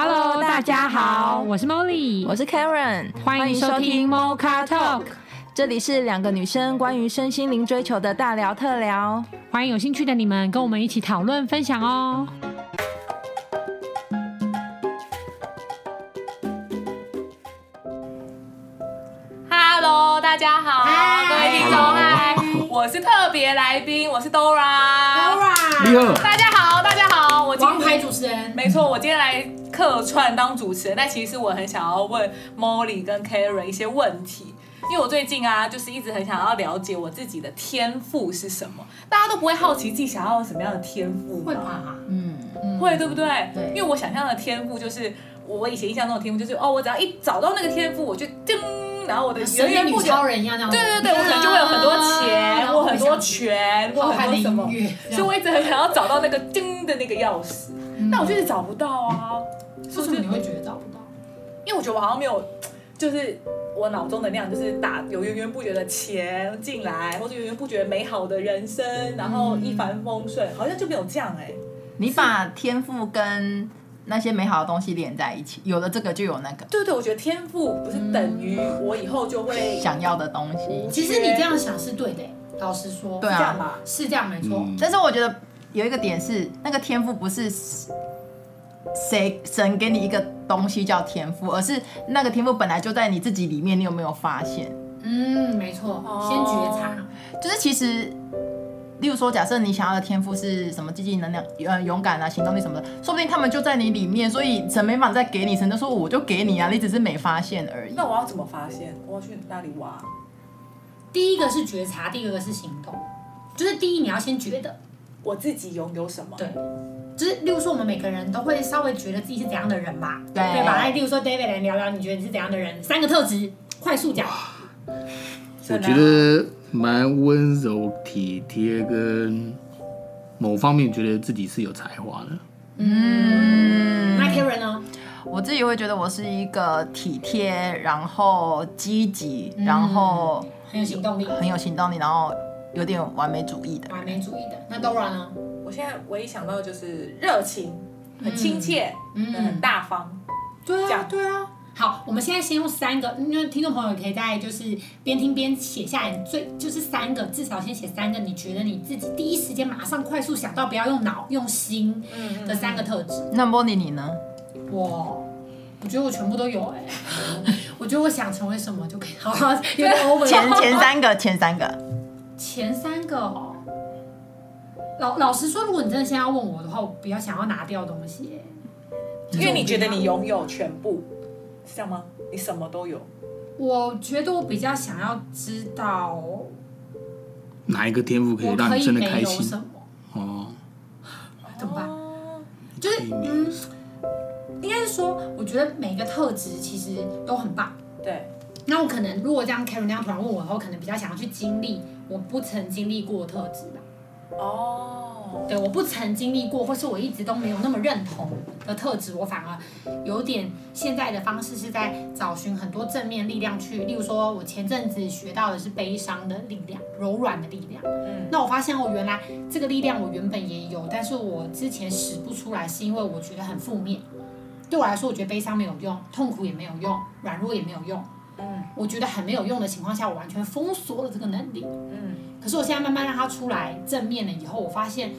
Hello，大家好，我是 Molly，我是 Karen，欢迎收听 Mocha Talk，这里是两个女生关于身心灵追求的大聊特聊，欢迎有兴趣的你们跟我们一起讨论分享哦。Hello，大家好，Hi. 各位听众.我是特别来宾，我是 Dora，Dora，大家好，大家好，我王牌主持人，没错，我今天来客串当主持人，但其实我很想要问 Molly 跟 Karen 一些问题，因为我最近啊，就是一直很想要了解我自己的天赋是什么，大家都不会好奇自己想要什么样的天赋，会吧？嗯，会对不对？对，因为我想象的天赋就是，我以前印象中的天赋就是，哦，我只要一找到那个天赋，我就叮。然后我的源源不绝，超人一样，对对对，我可能就会有很多钱，我很多权，我很多什么，所以我一直很想要找到那个叮的那个钥匙，但我就是找不到啊。为什么你会觉得找不到？因为我觉得我好像没有，就是我脑中的那样，就是打有源源不绝的钱进来，或者源源不绝美好的人生，然后一帆风顺，好像就没有这样哎。你把天赋跟那些美好的东西连在一起，有了这个就有那个。对对，我觉得天赋不是等于我以后就会想要的东西。其实你这样想是对的，老实说。对啊，是这样没错。但是我觉得有一个点是，那个天赋不是谁神给你一个东西叫天赋，而是那个天赋本来就在你自己里面，你有没有发现？嗯，没错，先觉察，就是其实。例如说，假设你想要的天赋是什么，积极能量、呃，勇敢啊，行动力什么的，说不定他们就在你里面，所以神没法再给你，神就说我就给你啊，你只是没发现而已。那我要怎么发现？我要去哪里挖？第一个是觉察，第二个是行动。就是第一，你要先觉得我自己拥有什么。对，就是例如说，我们每个人都会稍微觉得自己是怎样的人嘛？对，对吧？来，例如说，David 来聊聊，你觉得你是怎样的人？三个特质，快速讲。我觉得。蛮温柔体贴，跟某方面觉得自己是有才华的。嗯，那 Karen 呢？我自己会觉得我是一个体贴，然后积极，然后很有行动力，很有行动力，然后有点完美主义的。完美主义的。那 Dora 呢？我现在唯一想到的就是热情，很亲切，嗯，很大方。对啊，对啊。好，我们现在先用三个，因为听众朋友可以在就是边听边写下来，最就是三个，至少先写三个，你觉得你自己第一时间马上快速想到，不要用脑用心的三个特质。那 Molly 你呢？我，我觉得我全部都有哎、欸，我觉得我想成为什么就可以。好，好，有点 over。前前三个，前三个，前三个哦。老老实说，如果你真的现在要问我的话，我比较想要拿掉东西、欸，因为你觉得你拥有全部。是这样吗？你什么都有。我觉得我比较想要知道哪一个天赋可以让你真的开心。哦，怎么办？就是嗯，应该是说，我觉得每个特质其实都很棒。对。那我可能如果这样，Karen 那样突然问我的话，我可能比较想要去经历我不曾经历过的特质吧。哦。对，我不曾经历过，或是我一直都没有那么认同的特质，我反而有点现在的方式是在找寻很多正面力量去，例如说，我前阵子学到的是悲伤的力量、柔软的力量。嗯，那我发现我原来这个力量我原本也有，但是我之前使不出来，是因为我觉得很负面。对我来说，我觉得悲伤没有用，痛苦也没有用，软弱也没有用。嗯，我觉得很没有用的情况下，我完全封锁了这个能力。嗯，可是我现在慢慢让它出来正面了以后，我发现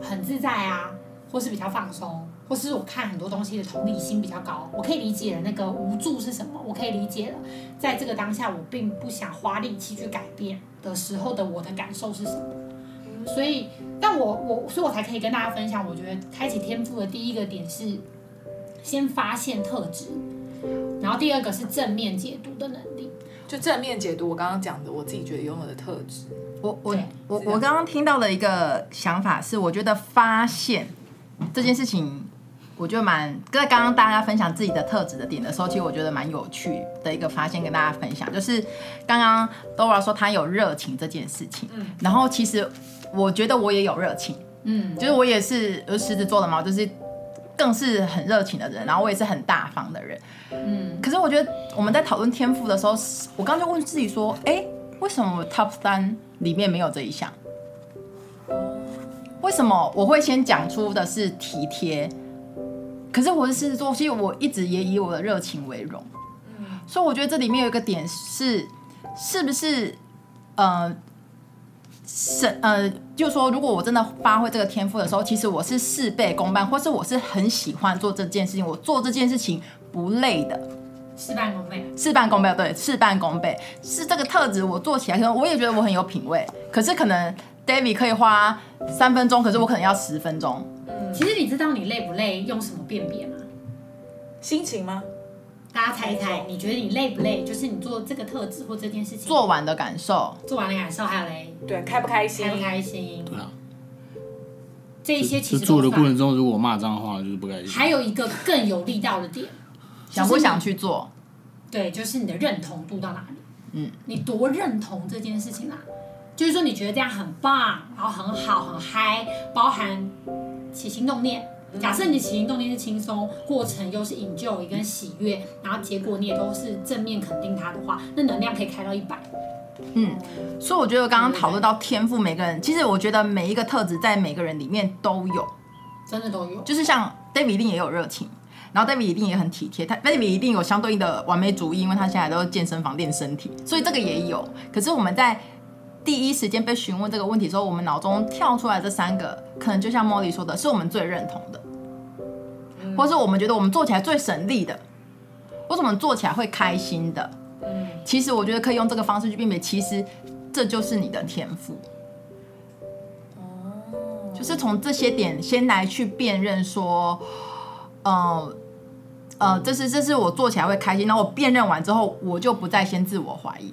很自在啊，或是比较放松，或是我看很多东西的同理心比较高，我可以理解了那个无助是什么，我可以理解了，在这个当下我并不想花力气去改变的时候的我的感受是什么。所以，但我我所以我才可以跟大家分享，我觉得开启天赋的第一个点是先发现特质。然后第二个是正面解读的能力，就正面解读我刚刚讲的，我自己觉得拥有的特质。我我我我刚刚听到的一个想法是，我觉得发现这件事情，我觉得蛮在刚刚大家分享自己的特质的点的时候，其实我觉得蛮有趣的一个发现，跟大家分享，就是刚刚 Dora 说他有热情这件事情，嗯，然后其实我觉得我也有热情，嗯，就是我也是狮子座的嘛，就是。更是很热情的人，然后我也是很大方的人，嗯。可是我觉得我们在讨论天赋的时候，我刚刚就问自己说，哎，为什么 Top 三里面没有这一项？为什么我会先讲出的是体贴？可可是我是狮子座，其实我一直也以我的热情为荣。所以我觉得这里面有一个点是，是不是呃，是呃，就是说，如果我真的发挥这个天赋的时候，其实我是事倍功半，或是我是很喜欢做这件事情，我做这件事情不累的，事半功倍，事半功倍，对，事半功倍是这个特质，我做起来可能我也觉得我很有品味，可是可能 David 可以花三分钟，可是我可能要十分钟。其实你知道你累不累用什么辨别吗？心情吗？大家猜一猜，你觉得你累不累？就是你做这个特质或这件事情做完的感受，做完的感受，还有嘞，对，开不开心？开不开心？对啊，这一些其实做的过程中，如果骂脏话就是不开心。还有一个更有力道的点，想不想去做？对，就是你的认同度到哪里？嗯，你多认同这件事情啊？就是说你觉得这样很棒，然后很好，很嗨，包含起心动念。假设你起心动念是轻松，过程又是 enjoy 跟喜悦，然后结果你也都是正面肯定它的话，那能量可以开到一百。嗯，所以我觉得刚刚讨论到天赋，每个人其实我觉得每一个特质在每个人里面都有，真的都有。就是像 David 一定也有热情，然后 David 一定也很体贴，他 David 一定有相对应的完美主义，因为他现在都是健身房练身体，所以这个也有。可是我们在第一时间被询问这个问题的时候，我们脑中跳出来这三个，可能就像 Molly 说的，是我们最认同的。或是我们觉得我们做起来最省力的，或者我们做起来会开心的，嗯，其实我觉得可以用这个方式去辨别，其实这就是你的天赋。哦，就是从这些点先来去辨认说，呃，呃，这是这是我做起来会开心，然后我辨认完之后，我就不再先自我怀疑，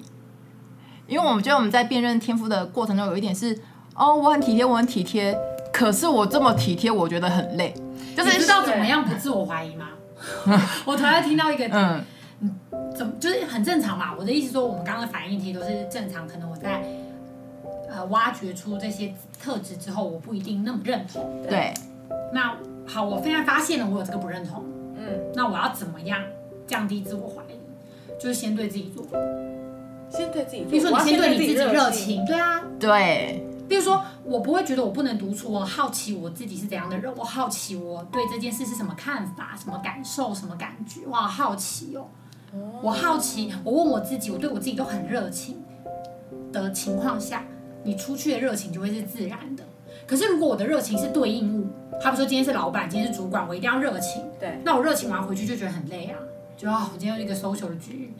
因为我们觉得我们在辨认天赋的过程中，有一点是，哦，我很体贴，我很体贴，可是我这么体贴，我觉得很累。就是你知道怎么样不自我怀疑吗？我突然听到一个，嗯，怎么就是很正常嘛？我的意思说，我们刚刚的反应其实都是正常。可能我在呃挖掘出这些特质之后，我不一定那么认同。对。那好，我现在发现了我有这个不认同，嗯，那我要怎么样降低自我怀疑？就是先对自己做，先对自己。比如说，你先对你自己热情，对啊，对。比如说，我不会觉得我不能独处，我好奇我自己是怎样的人，我好奇我对这件事是什么看法、什么感受、什么感觉，哇，好奇哦，我好奇，我问我自己，我对我自己都很热情的情况下，你出去的热情就会是自然的。可是如果我的热情是对应物，他比如说今天是老板，今天是主管，我一定要热情，对，那我热情完回去就觉得很累啊，就啊，我今天有一个 social 的局。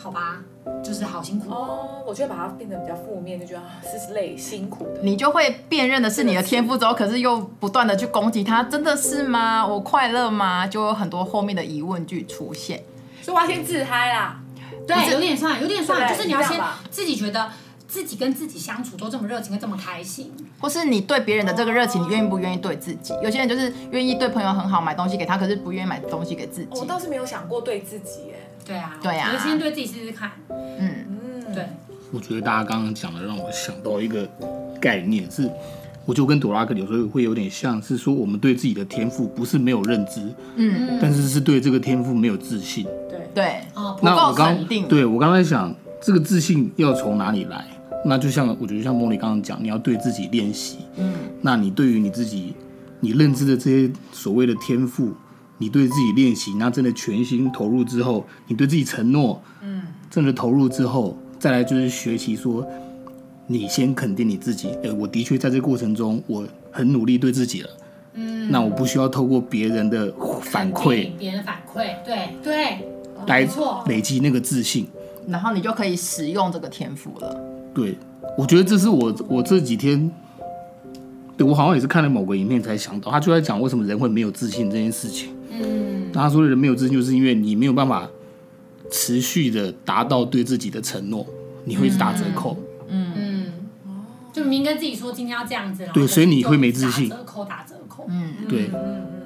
好吧，就是好辛苦哦。我就会把它变得比较负面，就觉得是累、辛苦的。你就会辨认的是你的天赋之后，可是又不断的去攻击他，真的是吗？我快乐吗？就有很多后面的疑问句出现。所以我要先自嗨啦。对，有点算，有点算，就是你要先自己觉得自己跟自己相处都这么热情，跟这么开心，或是你对别人的这个热情，你愿意不愿意对自己？有些人就是愿意对朋友很好，买东西给他，可是不愿意买东西给自己。我倒是没有想过对自己，哎。对啊，对啊，我先对自己试试看。嗯嗯，对。我觉得大家刚刚讲的让我想到一个概念是，我就跟朵拉克有时候会有点像是说，我们对自己的天赋不是没有认知，嗯，但是是对这个天赋没有自信。对对，那我刚对我刚才想，这个自信要从哪里来？那就像我觉得像茉莉刚刚讲，你要对自己练习。嗯，那你对于你自己，你认知的这些所谓的天赋。你对自己练习，那真的全心投入之后，你对自己承诺，嗯，真的投入之后，再来就是学习说，你先肯定你自己，哎，我的确在这个过程中，我很努力对自己了，嗯，那我不需要透过别人的反馈，别人反馈，对对，来累积那个自信，然后你就可以使用这个天赋了。对，我觉得这是我我这几天。对，我好像也是看了某个影片才想到，他就在讲为什么人会没有自信这件事情。嗯，他说的人没有自信，就是因为你没有办法持续的达到对自己的承诺，你会一直打折扣。嗯嗯，就明明跟自己说今天要这样子，对，所以你会没自信。打折扣打折扣。嗯，对，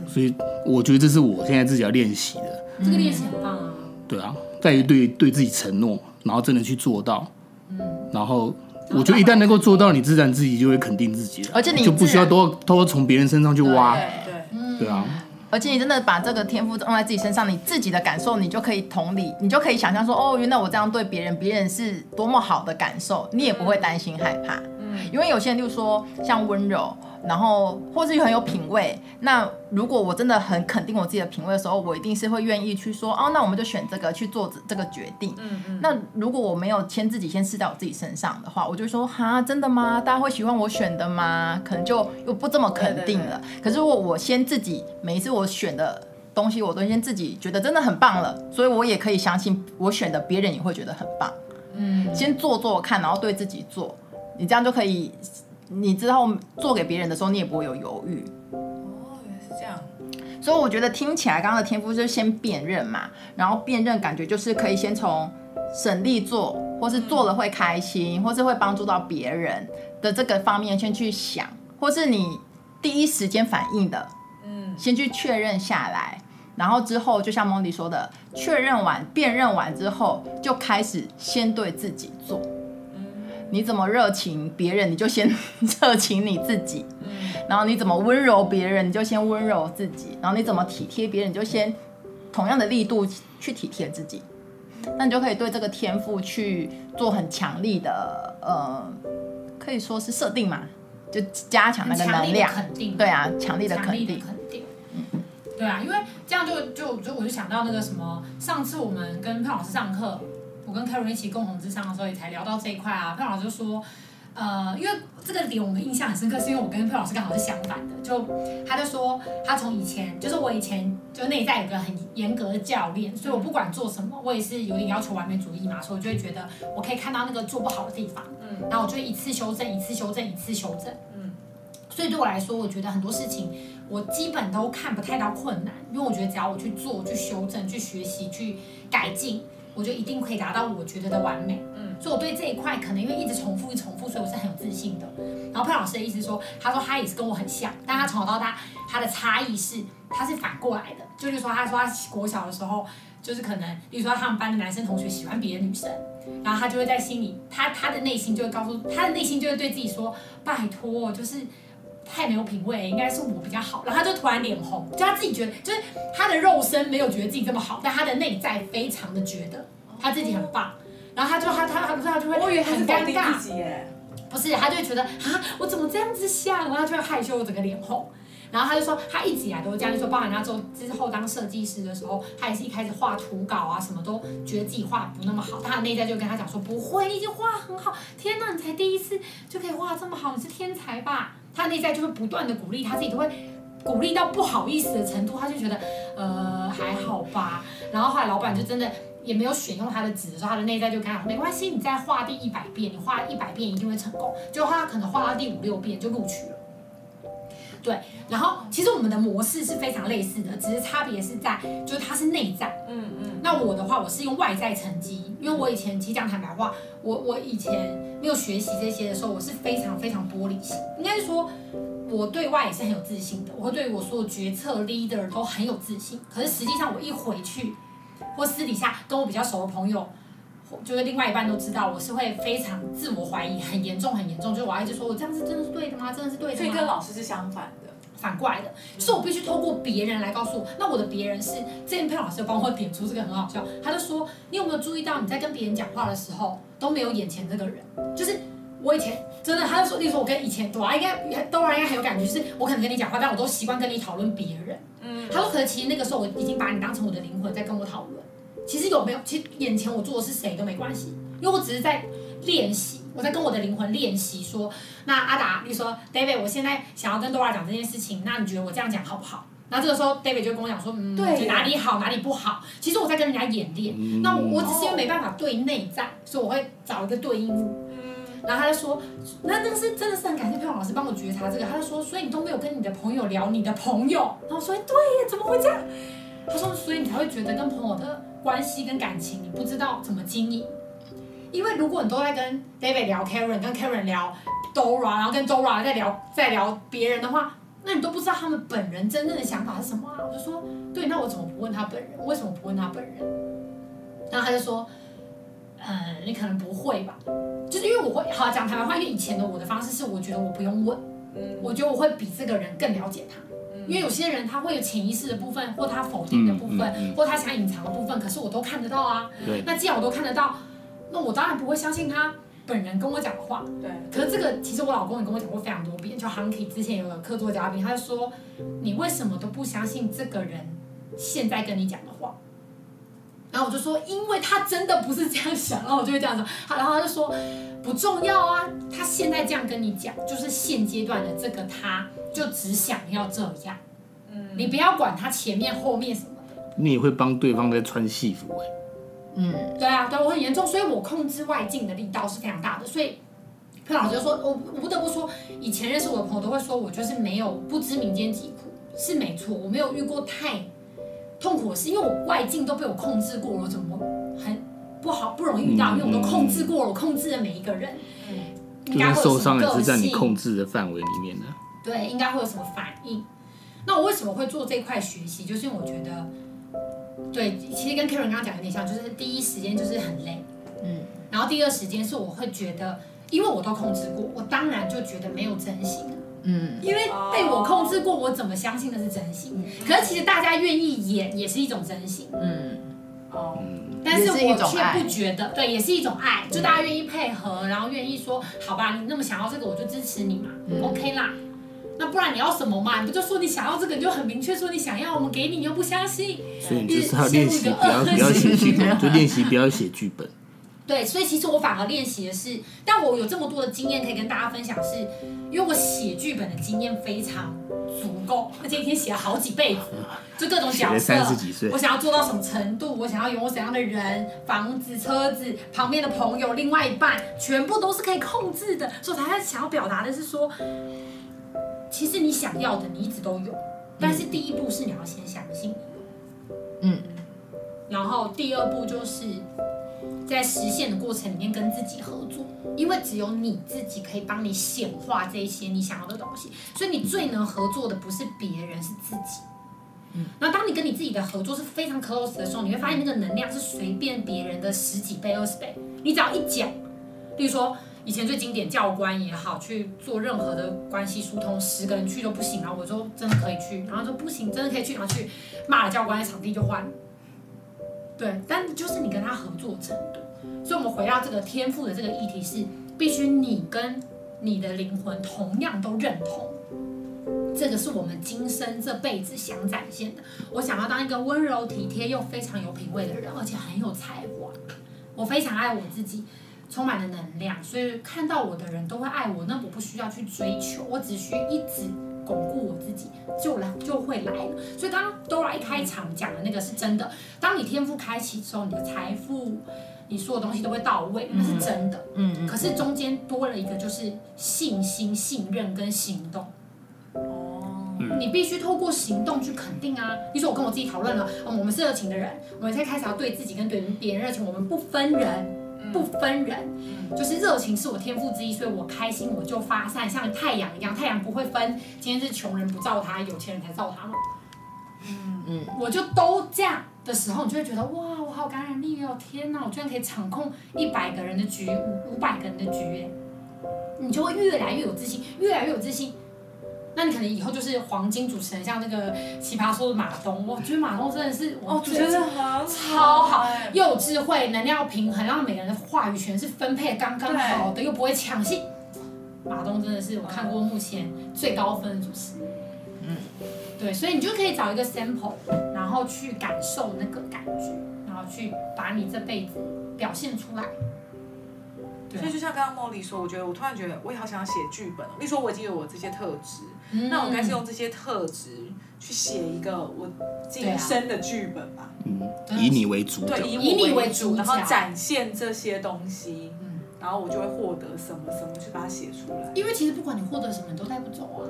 所以我觉得这是我现在自己要练习的。这个练习很棒啊。对啊，在于对对自己承诺，然后真的去做到。嗯，然后。我觉得一旦能够做到，你自然自己就会肯定自己了，而且你就不需要都都从别人身上去挖。对对对啊！而且你真的把这个天赋用在自己身上，你自己的感受，你就可以同理，你就可以想象说，哦，原来我这样对别人，别人是多么好的感受，你也不会担心害怕。嗯，因为有些人就说像温柔，然后或是很有品味。那如果我真的很肯定我自己的品味的时候，我一定是会愿意去说，哦，那我们就选这个去做这个决定。嗯嗯。那如果我没有先自己先试在我自己身上的话，我就说，哈，真的吗？大家会喜欢我选的吗？可能就又不这么肯定了。对对对。可是如果我先自己每一次我选的东西，我都先自己觉得真的很棒了，所以我也可以相信我选的别人也会觉得很棒。嗯。先做做看，然后对自己做，你这样就可以。你之后做给别人的时候，你也不会有犹豫。哦，原来是这样。所以我觉得听起来刚刚的天赋就是先辨认嘛，然后辨认感觉就是可以先从省力做，或是做了会开心，或是会帮助到别人的这个方面先去想，或是你第一时间反应的，嗯，先去确认下来，然后之后就像 Molly 说的，确认完、辨认完之后，就开始先对自己做。你怎么热情别人，你就先 热情你自己。然后你怎么温柔别人，你就先温柔自己。然后你怎么体贴别人，你就先同样的力度去体贴自己。那你就可以对这个天赋去做很强力的，呃，可以说是设定嘛，就加强那个能量。肯定。对啊，强力的肯定。肯定。嗯。对啊，因为这样就就就我就想到那个什么，上次我们跟潘老师上课。我跟 Karen 一起共同智商的时候，也才聊到这一块啊。佩老师就说，呃，因为这个点我们印象很深刻，是因为我跟佩老师刚好是相反的。就他就说，他从以前就是我以前就内在有个很严格的教练，所以我不管做什么，我也是有点要求完美主义嘛，所以我就会觉得我可以看到那个做不好的地方，嗯，然后我就一次修正，一次修正，一次修正，嗯。所以对我来说，我觉得很多事情我基本都看不太到困难，因为我觉得只要我去做、去修正、去学习、去改进。我就一定可以达到我觉得的完美，嗯，所以我对这一块可能因为一直重复、一直重复，所以我是很有自信的。然后佩老师的意思说，他说他也是跟我很像，但他从小到大他的差异是他是反过来的，就是说他说他国小的时候就是可能，比如说他们班的男生同学喜欢别的女生，然后他就会在心里，他他的内心就会告诉他的内心就会对自己说，拜托，就是。太没有品味，应该是我比较好。然后他就突然脸红，就他自己觉得，就是他的肉身没有觉得自己这么好，但他的内在非常的觉得他自己很棒。然后他就他他他他就会很尴尬，不是，他就会觉得啊，我怎么这样子想？然后他就会害羞，整个脸红。然后他就说，他一直以来都是这样，就说包含他之后之后当设计师的时候，他也是一开始画图稿啊，什么都觉得自己画不那么好。他的内在就跟他讲说，不会，你已经画很好。天哪，你才第一次就可以画这么好，你是天才吧？他内在就会不断的鼓励他自己，都会鼓励到不好意思的程度，他就觉得呃还好吧。然后后来老板就真的也没有选用他的纸的时候，他的内在就跟他讲没关系，你再画第一百遍，你画一百遍一定会成功。就他可能画到第五六遍就录取了。对，然后其实我们的模式是非常类似的，只是差别是在就是他是内在，嗯。那我的话，我是用外在成绩，因为我以前其实讲坦白话，我我以前没有学习这些的时候，我是非常非常玻璃心，应该是说我对外也是很有自信的，我会对我所有决策 leader 都很有自信。可是实际上我一回去，或私底下跟我比较熟的朋友，就是另外一半都知道，我是会非常自我怀疑，很严重很严重，就我一直说我这样子真的是对的吗？真的是对的吗？所以跟老师是相反的。反过来的，就是我必须透过别人来告诉我。那我的别人是之前佩老师有帮我点出这个很好笑，他就说，你有没有注意到你在跟别人讲话的时候都没有眼前这个人？就是我以前真的，他就说，例如说我跟以前朵拉应该朵拉应该很有感觉，就是我可能跟你讲话，但我都习惯跟你讨论别人。嗯，他说可能其实那个时候我已经把你当成我的灵魂在跟我讨论。其实有没有？其实眼前我做的是谁都没关系，因为我只是在练习。我在跟我的灵魂练习说，那阿达，你说 David，我现在想要跟 Dora 讲这件事情，那你觉得我这样讲好不好？那这个时候 David 就跟我讲说，嗯，对，哪里好，哪里不好。其实我在跟人家演练，嗯、那我我只是因为没办法对内在，所以我会找一个对应物。嗯，然后他就说，那那个是真的是很感谢佩蓉老师帮我觉察这个。他就说，所以你都没有跟你的朋友聊你的朋友。然后我说，对呀，怎么会这样？他说，所以你才会觉得跟朋友的关系跟感情，你不知道怎么经营。因为如果你都在跟 David 聊 Karen，跟 Karen 聊 Dora，然后跟 Dora 在聊在聊别人的话，那你都不知道他们本人真正的想法是什么啊？我就说，对，那我怎么不问他本人？为什么不问他本人？然后他就说，嗯，你可能不会吧？就是因为我会好讲台湾话，因为以前的我的方式是，我觉得我不用问，嗯，我觉得我会比这个人更了解他，嗯，因为有些人他会有潜意识的部分，或他否定的部分，嗯嗯嗯，或他想隐藏的部分，可是我都看得到啊。对，那既然我都看得到。那我当然不会相信他本人跟我讲的话。对。可是这个其实我老公也跟我讲过非常多遍，就 Hunky 之前有个客座嘉宾，他就说你为什么都不相信这个人现在跟你讲的话？然后我就说，因为他真的不是这样想，然后我就会这样说。好，然后他就说不重要啊，他现在这样跟你讲，就是现阶段的这个他，就只想要这样。嗯。你不要管他前面后面什么的。你也会帮对方在穿戏服哎。嗯。对啊，对我很严重，所以我控制外境的力道是非常大的。所以，佩老师就说，我我不得不说，以前认识我的朋友都会说我就是没有不知民间疾苦，是没错，我没有遇过太。痛苦的事，因为我外境都被我控制过，我怎么很不好不容易遇到？因为我都控制过了，我控制了每一个人，嗯，应该？受伤也是在你控制的范围里面的。对，应该会有什么反应？那我为什么会做这块学习？就是因为我觉得，对，其实跟 Karen 刚刚讲有点像，就是第一时间就是很累，嗯，然后第二时间是我会觉得，因为我都控制过，我当然就觉得没有真心。嗯，因为被我控制过，我怎么相信那是真心？可是其实大家愿意演也是一种真心。嗯，哦，但是我却不觉得，对，也是一种爱，就大家愿意配合，然后愿意说，好吧，你那么想要这个，我就支持你嘛，OK 啦。那不然你要什么嘛？你不就说你想要这个，你就很明确说你想要，我们给你，你又不相信。所以你就是要练习，不要不要写剧本，就练习不要写剧本。对，所以其实我反而练习的是，但我有这么多的经验可以跟大家分享是，是因为我写剧本的经验非常足够，而且一天写了好几辈子，就各种角色，我想要做到什么程度，我想要拥有怎样的人、房子、车子、旁边的朋友、另外一半，全部都是可以控制的。所以我才想要表达的是说，其实你想要的你一直都有，但是第一步是你要先相信你有，嗯，然后第二步就是。在实现的过程里面跟自己合作，因为只有你自己可以帮你显化这些你想要的东西，所以你最能合作的不是别人，是自己。嗯，那当你跟你自己的合作是非常 close 的时候，你会发现那个能量是随便别人的十几倍、二十倍。你只要一讲，例如说以前最经典教官也好，去做任何的关系疏通，十个人去都不行，然后我说真的可以去，然后说不行，真的可以去，然后去骂了教官，场地就换。对，但就是你跟他合作程度。所以，我们回到这个天赋的这个议题是，必须你跟你的灵魂同样都认同，这个是我们今生这辈子想展现的。我想要当一个温柔体贴又非常有品味的人，而且很有才华。我非常爱我自己，充满了能量，所以看到我的人都会爱我。那我不需要去追求，我只需一直巩固我自己，就来就会来了。所以，刚刚 Dora 一开场讲的那个是真的。当你天赋开启之后，你的财富。你说的东西都会到位，那是真的。嗯，嗯，可是中间多了一个，就是信心、信任跟行动。哦。你必须透过行动去肯定啊！你说我跟我自己讨论了，嗯，我们是热情的人，我们现在开始要对自己跟对别人热情，我们不分人，不分人，就是热情是我天赋之一，所以我开心我就发散，像太阳一样，太阳不会分今天是穷人不照他，有钱人才照他嘛。嗯嗯，我就都这样。的时候，你就会觉得哇，我好感染力哦！天哪，我居然可以掌控一百个人的局，五五百个人的局，你就会越来越有自信，越来越有自信。那你可能以后就是黄金主持人，像那个奇葩说的马东，我觉得马东真的是哦，觉得超好，又有智慧，能量平衡，让每个人的话语权是分配刚刚好的，又不会抢戏。马东真的是我看过目前最高分的主持人。嗯，对，所以你就可以找一个 sample，然后去感受那个感觉，然后去把你这辈子表现出来。对，所以就像刚刚茉莉说，我觉得我突然觉得我也好想写剧本。例如说我已经有我这些特质，嗯、那我该是用这些特质去写一个我今生的剧本吧。嗯，以你为主，对，以你为主，然后展现这些东西，嗯，然后我就会获得什么什么，去把它写出来。因为其实不管你获得什么，你都带不走啊。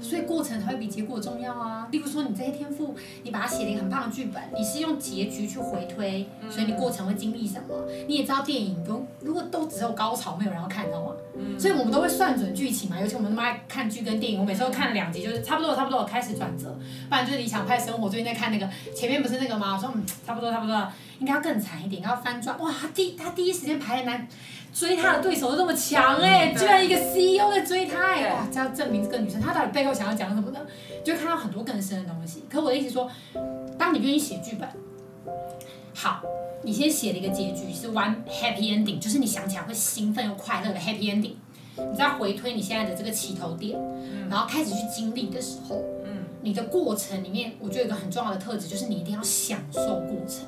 所以过程才会比结果重要啊！例如说，你这些天赋，你把它写了一个很棒的剧本，你是用结局去回推，所以你过程会经历什么？你也知道电影不，如果都只有高潮，没有人要看，知道吗？所以我们都会算准剧情嘛。尤其我们那么爱看剧跟电影，我每次都看了两集，就是差不多差不多开始转折，不然就是理想派生活。最近在看那个前面不是那个吗？我说嗯，差不多差不多，应该要更惨一点，要翻转。哇，他第他第一时间排的男。追他的对手都这么强哎、居然一个 CEO 在追他哎、欸，哇！这要证明这个女生她到底背后想要讲什么呢？就看到很多更深的东西。可我的意思说，当你愿意写剧本，好，你先写了一个结局是 one happy ending，就是你想起来会兴奋又快乐的 happy ending。你再回推你现在的这个起头点，然后开始去经历的时候，嗯，你的过程里面，我觉得有一个很重要的特质就是你一定要享受过程。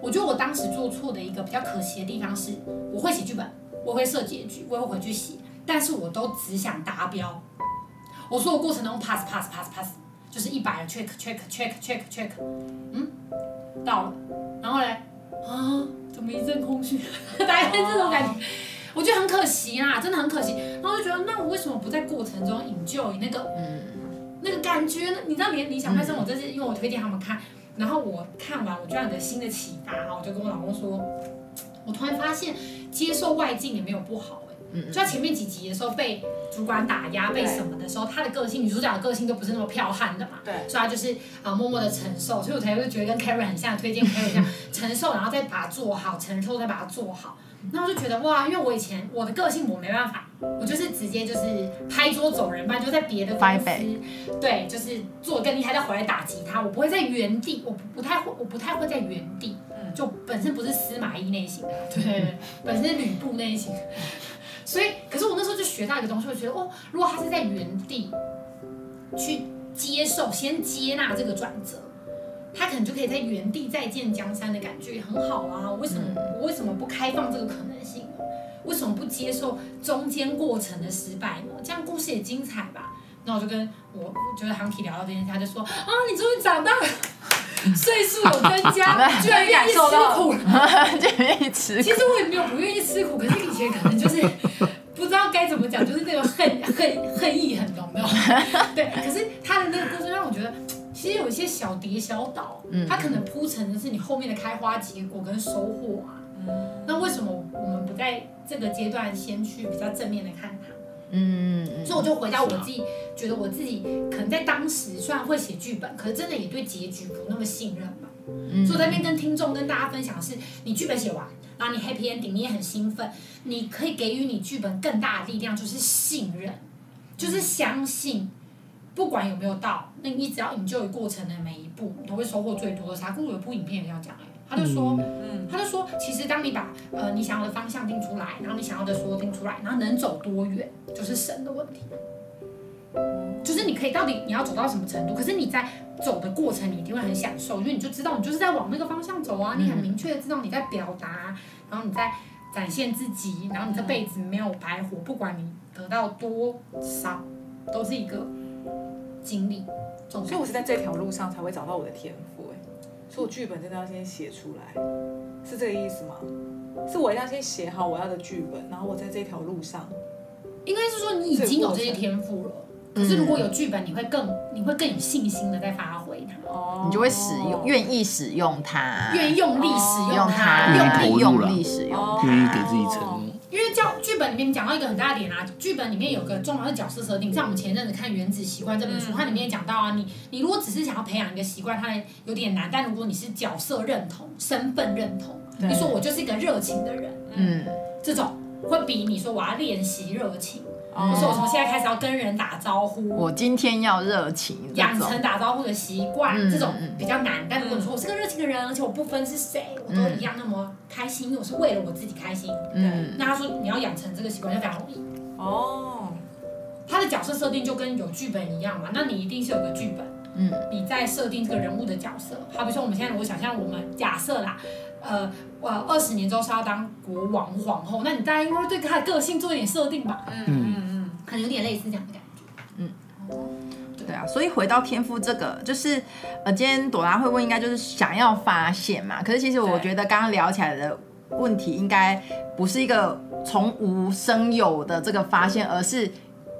我觉得我当时做错的一个比较可惜的地方是，我会写剧本，我会设结局，我也会回去写，但是我都只想达标。我说我过程中 pass pass pass pass，就是一百 check check check check check，嗯，到了，然后嘞，啊，怎么一阵空虚？大概这种感觉。我觉得很可惜啊，真的很可惜。然后就觉得，那我为什么不在过程中 enjoy 那个，嗯、那个感觉呢？你知道，连理想派生活，这是因为我推荐他们看，然后我看完，我就有新的启发，然后我就跟我老公说，我突然发现接受外境也没有不好哎、欸。就在前面几集的时候被主管打压，被什么的时候，他的个性，女主角的个性都不是那么彪悍的嘛。对。所以他就是啊，默默的承受，所以我才会觉得跟 Karen 很像，推荐 Karen 这样承受，然后再把它做好，承受再把它做好。那我就觉得哇，因为我以前我的个性我没办法，我就是直接就是拍桌走人，不然就在别的公司，对，就是做更厉害再回来打击他，我不会在原地，我不不太会，我不太会在原地，就本身不是司马懿类型的，对，本身是吕布类型，所以可是我那时候就学到一个东西，我觉得哦，如果他是在原地去接受，先接纳这个转折。他可能就可以在原地再见江山的感觉也很好啊！为什么我为什么不开放这个可能性呢？为什么不接受中间过程的失败呢？这样故事也精彩吧？那我就跟我就是航体聊到这件事，他就说啊，你终于长大了，岁数有增加，居然愿意吃苦了，就愿意吃苦。其实我也没有不愿意吃苦，可是以前可能就是不知道该怎么讲，就是那种恨恨恨意很浓的。对，可是他的那个故事让我觉得。其实有一些小跌小倒，它可能铺成的是你后面的开花结果跟收获啊。嗯，那为什么我们不在这个阶段先去比较正面的看它？嗯，所以我就回到我自己，觉得我自己可能在当时虽然会写剧本，可是真的也对结局不那么信任嘛。嗯，所以我在那边跟听众跟大家分享的是，你剧本写完，然后你 happy ending，你也很兴奋，你可以给予你剧本更大的力量，就是信任，就是相信。不管有没有到，那你只要你就有过程的每一步，你都会收获最多的。啥？故事有部影片也要讲哎，他就说，嗯，他就说，其实当你把呃你想要的方向定出来，然后你想要的说定出来，然后能走多远，就是神的问题。就是你可以到底你要走到什么程度，可是你在走的过程，你一定会很享受，因为你就知道你就是在往那个方向走啊，你很明确的知道你在表达，然后你在展现自己，然后你这辈子没有白活，不管你得到多少，都是一个。经历，所以我是在这条路上才会找到我的天赋哎，所以我剧本真的要先写出来，是这个意思吗？是我要先写好我要的剧本，然后我在这条路上，应该是说你已经有这些天赋了，可是如果有剧本，你会更你会更有信心的在发挥它，你就会使用，愿意使用它，愿意用力使用它，用力用力使用，愿意给自己承。因为教剧本里面讲到一个很大的点啊，剧本里面有个重要的角色设定。像我们前阵子看《原子习惯》这本书，它里面也讲到啊，你你如果只是想要培养一个习惯，它有点难。但如果你是角色认同、身份认同，你说我就是一个热情的人，嗯，这种会比你说我要练习热情。我说我从现在开始要跟人打招呼，我今天要热情，养成打招呼的习惯，这种比较难。但如果你说我是个热情的人，而且我不分是谁，我都一样那么开心，因为我是为了我自己开心。嗯，那他说你要养成这个习惯就非常容易。哦，他的角色设定就跟有剧本一样嘛，那你一定是有个剧本。嗯，你在设定这个人物的角色，好比说我们现在我想象我们假设啦。呃，我二十年之后是要当国王皇后，那你大概应该会对他的个性做一点设定吧？嗯，可能有点类似这样的感觉。嗯，对啊，所以回到天赋这个，就是呃，今天朵拉会问，应该就是想要发现嘛。可是其实我觉得刚刚聊起来的问题，应该不是一个从无生有的这个发现，而是。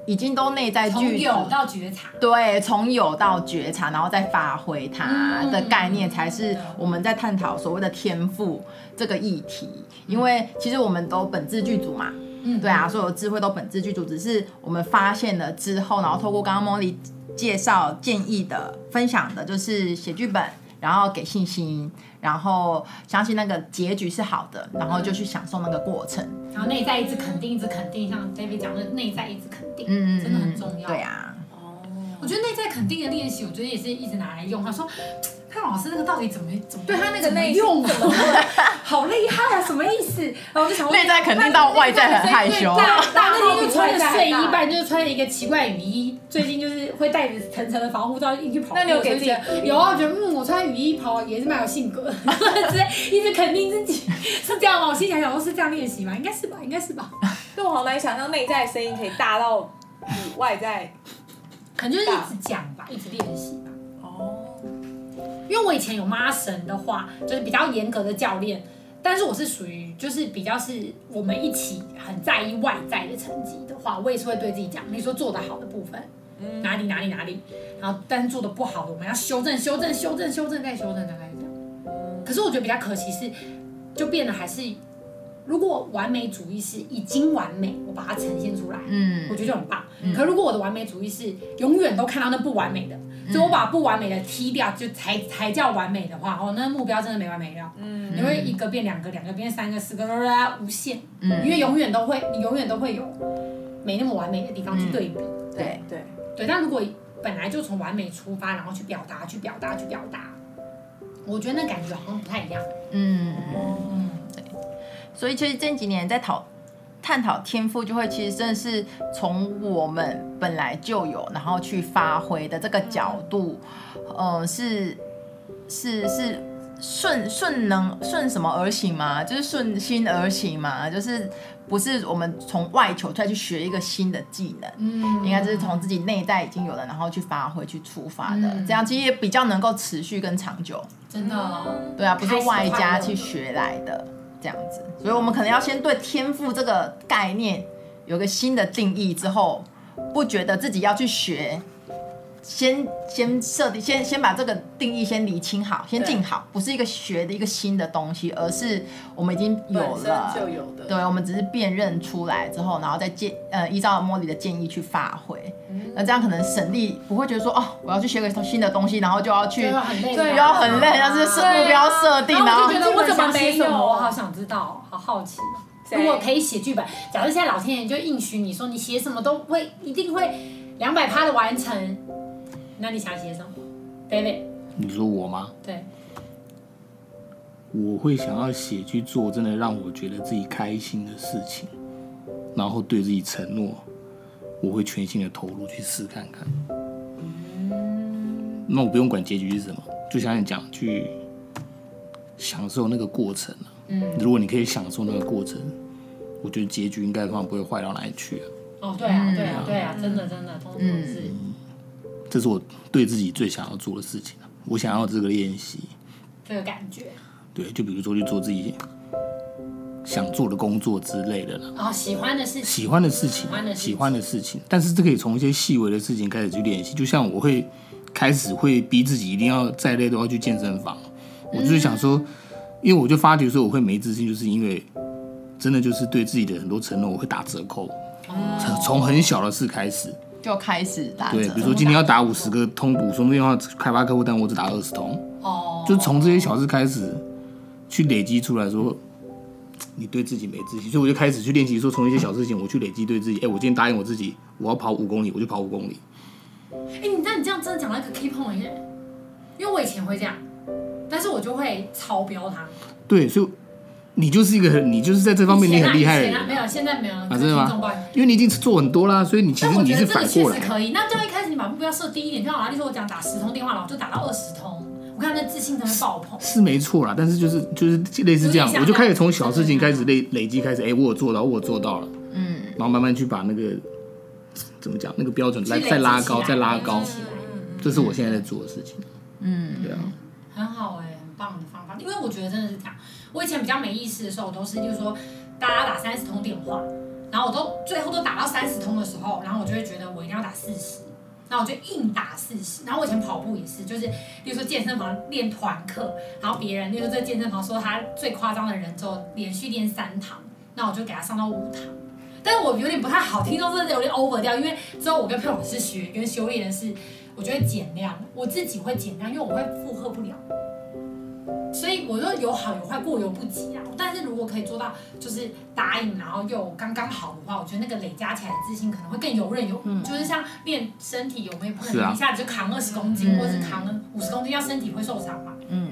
已经都内在具有到觉察，对，从有到觉察，然后再发挥它的概念，才是我们在探讨所谓的天赋这个议题。因为其实我们都本质具足嘛，嗯，对啊，所有智慧都本质具足，只是我们发现了之后，然后透过刚刚 Molly 介绍建议的分享的，就是写剧本。然后给信心，然后相信那个结局是好的，然后就去享受那个过程。然后内在一直肯定，一直肯定，像 David 讲的，内在一直肯定，嗯，真的很重要。对啊，哦，我觉得内在肯定的练习，我觉得也是一直拿来用。他说，他老师那个到底怎么怎么对他那个内用啊？好厉害啊！什么意思？然后我就想说内在肯定到外在很害羞。大大那天就穿着睡衣，不然就是穿着一个奇怪雨衣。最近就是会带着层层的防护罩一去跑。那你有给自己有啊？我觉得嗯，我穿雨衣跑也是蛮有性格的，直 接一直肯定自己是这样吗？我心想想说是这样练习吗？应该是吧，应该是吧。但我好难想象内在的声音可以大到比外在，可能就是一直讲吧，一直练习吧。因为我以前有妈神的话，就是比较严格的教练，但是我是属于就是比较是我们一起很在意外在的成绩的话，我也是会对自己讲，你说做得好的部分，哪里哪里哪里，然后但是做的不好的，我们要修正修正修正修正再修正大概这样。可是我觉得比较可惜是，就变得还是，如果完美主义是已经完美，我把它呈现出来，嗯，我觉得就很棒。可如果我的完美主义是永远都看到那不完美的。就我把不完美的踢掉，就才才叫完美的话，哦，那目标真的没完没了。嗯，你会一个变两个，两个变三个，四个，啦无限。嗯，因为永远都会，你永远都会有没那么完美的地方去对比。对对对，但如果本来就从完美出发，然后去表达，去表达，去表达，我觉得那感觉好像不太一样。嗯嗯，对。所以其实这几年在讨。探讨天赋，就会其实真的是从我们本来就有，然后去发挥的这个角度，呃，是是是顺顺能顺什么而行吗？就是顺心而行嘛？就是不是我们从外求出来去学一个新的技能，嗯，应该就是从自己内在已经有了，然后去发挥去出发的，这样其实也比较能够持续跟长久。真的，对啊，不是外加去学来的。这样子，所以我们可能要先对天赋这个概念有个新的定义之后，不觉得自己要去学，先先设定，先先把这个定义先理清好，先定好，不是一个学的一个新的东西，而是我们已经有了，就有的，对，我们只是辨认出来之后，然后再建呃依照茉莉的建议去发挥，那这样可能省力，不会觉得说哦，我要去学个新的东西，然后就要去，对，就要很累，但是是目标设定，然后就觉得我怎么没有，我好想知道，好好奇。如果可以写剧本，假如现在老天爷就应许你说你写什么都会一定会两百趴的完成。那你想写什么，David？你说我吗？对，我会想要写去做真的让我觉得自己开心的事情，然后对自己承诺，我会全心的投入去试看看。嗯，那我不用管结局是什么，就像你讲，去享受那个过程。嗯，如果你可以享受那个过程，我觉得结局应该的话不会坏到哪里去啊。哦，对啊，对啊，对啊，真的真的，通通是。这是我对自己最想要做的事情，我想要这个练习，这个感觉。对，就比如说去做自己想做的工作之类的了。哦，喜欢的事情。喜欢的事情。喜欢的事情。但是这可以从一些细微的事情开始去练习，就像我会开始会逼自己一定要再累都要去健身房。我就是想说，因为我就发觉说我会没自信，就是因为真的就是对自己的很多承诺我会打折扣，从很小的事开始。就开始打对，比如说今天要打五十个通补充电话开发客户，但我只打二十通。哦，就从这些小事开始去累积出来说，你对自己没自信，所以我就开始去练习说，从一些小事情我去累积对自己。哎，我今天答应我自己，我要跑五公里，我就跑五公里。哎，你知道你这样真的讲到一个 key point 耶，因为我以前会这样，但是我就会超标它。对，所以。你就是一个很，你就是在这方面你很厉害的人。没有，现在没有。啊，真的吗？因为你已经做很多啦，所以你其实你是反过来。可以。那就一开始你把目标设低一点，就好，例如说我讲打十通电话，然后就打到二十通，我看那自信真的爆棚。是没错啦，但是就是就是类似这样，我就开始从小事情开始累累积开始，哎，我有做到，我有做到了，嗯，然后慢慢去把那个怎么讲那个标准来再拉高，再拉高，这是我现在在做的事情。嗯，对啊，很好哎，很棒的方法，因为我觉得真的是这样。我以前比较没意识的时候，我都是就是说，大家打三十通电话，然后我都最后都打到三十通的时候，然后我就会觉得我一定要打四十，然后我就硬打四十。然后我以前跑步也是，就是比如说健身房练团课，然后别人就是这健身房说他最夸张的人之后连续练三堂，那我就给他上到五堂。但是我有点不太好，听说这有点 over 掉，因为之后我跟佩老师学跟修炼的是，我就会减量，我自己会减量，因为我会负荷不了。所以我说有好有坏，过犹不及啊。但是如果可以做到就是答应，然后又刚刚好的话，我觉得那个累加起来的自信可能会更游刃有余。嗯、就是像练身体有没有不可能一下子就扛二十公斤，啊、或者是扛五十公斤，要身体会受伤嘛？嗯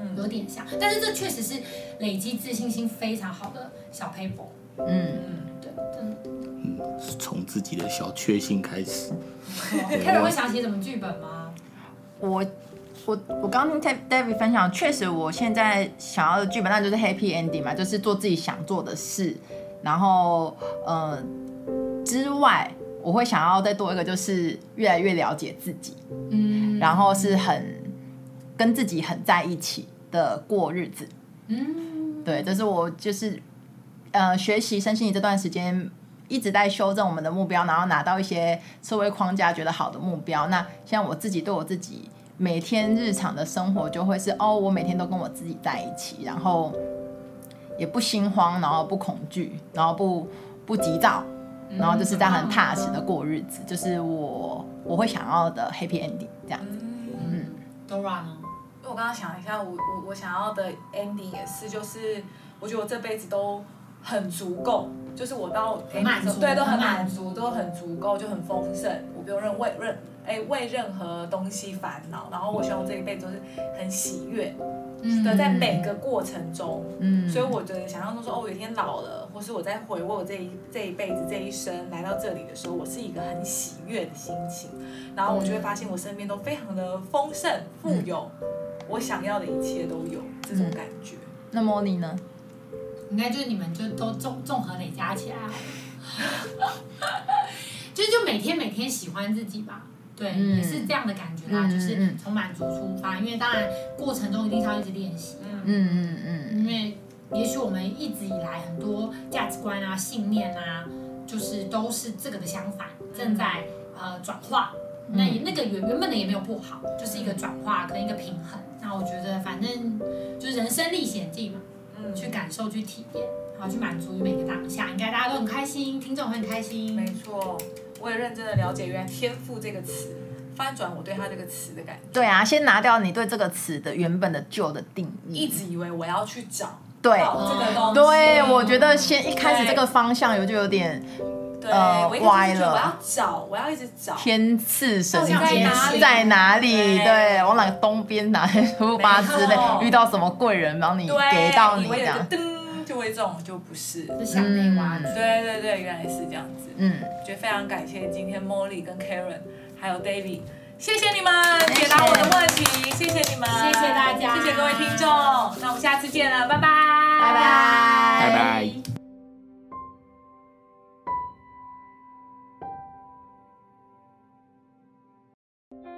嗯，有点像。但是这确实是累积自信心非常好的小 paper。嗯嗯，对，真的。嗯，从自己的小确幸开始。开始会想写什么剧本吗？我。我我刚听 David 分享，确实我现在想要的剧本，那就是 Happy Ending 嘛，就是做自己想做的事。然后，呃，之外，我会想要再多一个，就是越来越了解自己，嗯，然后是很跟自己很在一起的过日子，嗯，对，这是我就是呃学习身心灵这段时间一直在修正我们的目标，然后拿到一些社会框架觉得好的目标。那像我自己对我自己。每天日常的生活就会是哦，我每天都跟我自己在一起，然后也不心慌，然后不恐惧，然后不不急躁，然后就是在很踏实的过日子，就是我我会想要的 happy ending 这样子。嗯，Dora 呢？因为我刚刚想一下，我我我想要的 ending 也是，就是我觉得我这辈子都很足够，就是我到很满足，对，都很满足，都很足够，就很丰盛，我不用认为任。哎，为任何东西烦恼，然后我希望我这一辈子都是很喜悦的，在每个过程中，嗯，所以我觉得想象中说，哦，有一天老了，或是我在回味我这一这一辈子这一生来到这里的时候，我是一个很喜悦的心情，然后我就会发现我身边都非常的丰盛富有，我想要的一切都有这种感觉。那么你呢？应该就是你们就都综综合累加起来，就是就每天每天喜欢自己吧。对，嗯、也是这样的感觉啦，嗯、就是从满足出发，嗯、因为当然过程中一定是要一直练习，嗯嗯嗯，因为也许我们一直以来很多价值观啊、信念啊，就是都是这个的相反，正在呃转化。那也那个原原本的也没有不好，就是一个转化跟一个平衡。那我觉得反正就是人生历险记嘛，嗯，去感受、去体验，然后去满足于每个当下，应该大家都很开心，听众会很开心。没错。我也认真的了解，原来“天赋”这个词，翻转我对它这个词的感觉。对啊，先拿掉你对这个词的原本的旧的定义。一直以为我要去找对这个东西。对，我觉得先一开始这个方向有就有点呃歪了。我要找，我要一直找天赐神经在哪里？对，往哪个东边哪出发之类，遇到什么贵人帮你给到你这样。就会这种就不是，是向内挖掘。对对对，原来是这样子。嗯，觉得非常感谢今天 Molly 跟 Karen 还有 David，谢谢你们解答我的问题，谢谢你们，谢谢大家，谢谢各位听众，那我们下次见了，拜拜，拜拜，拜拜。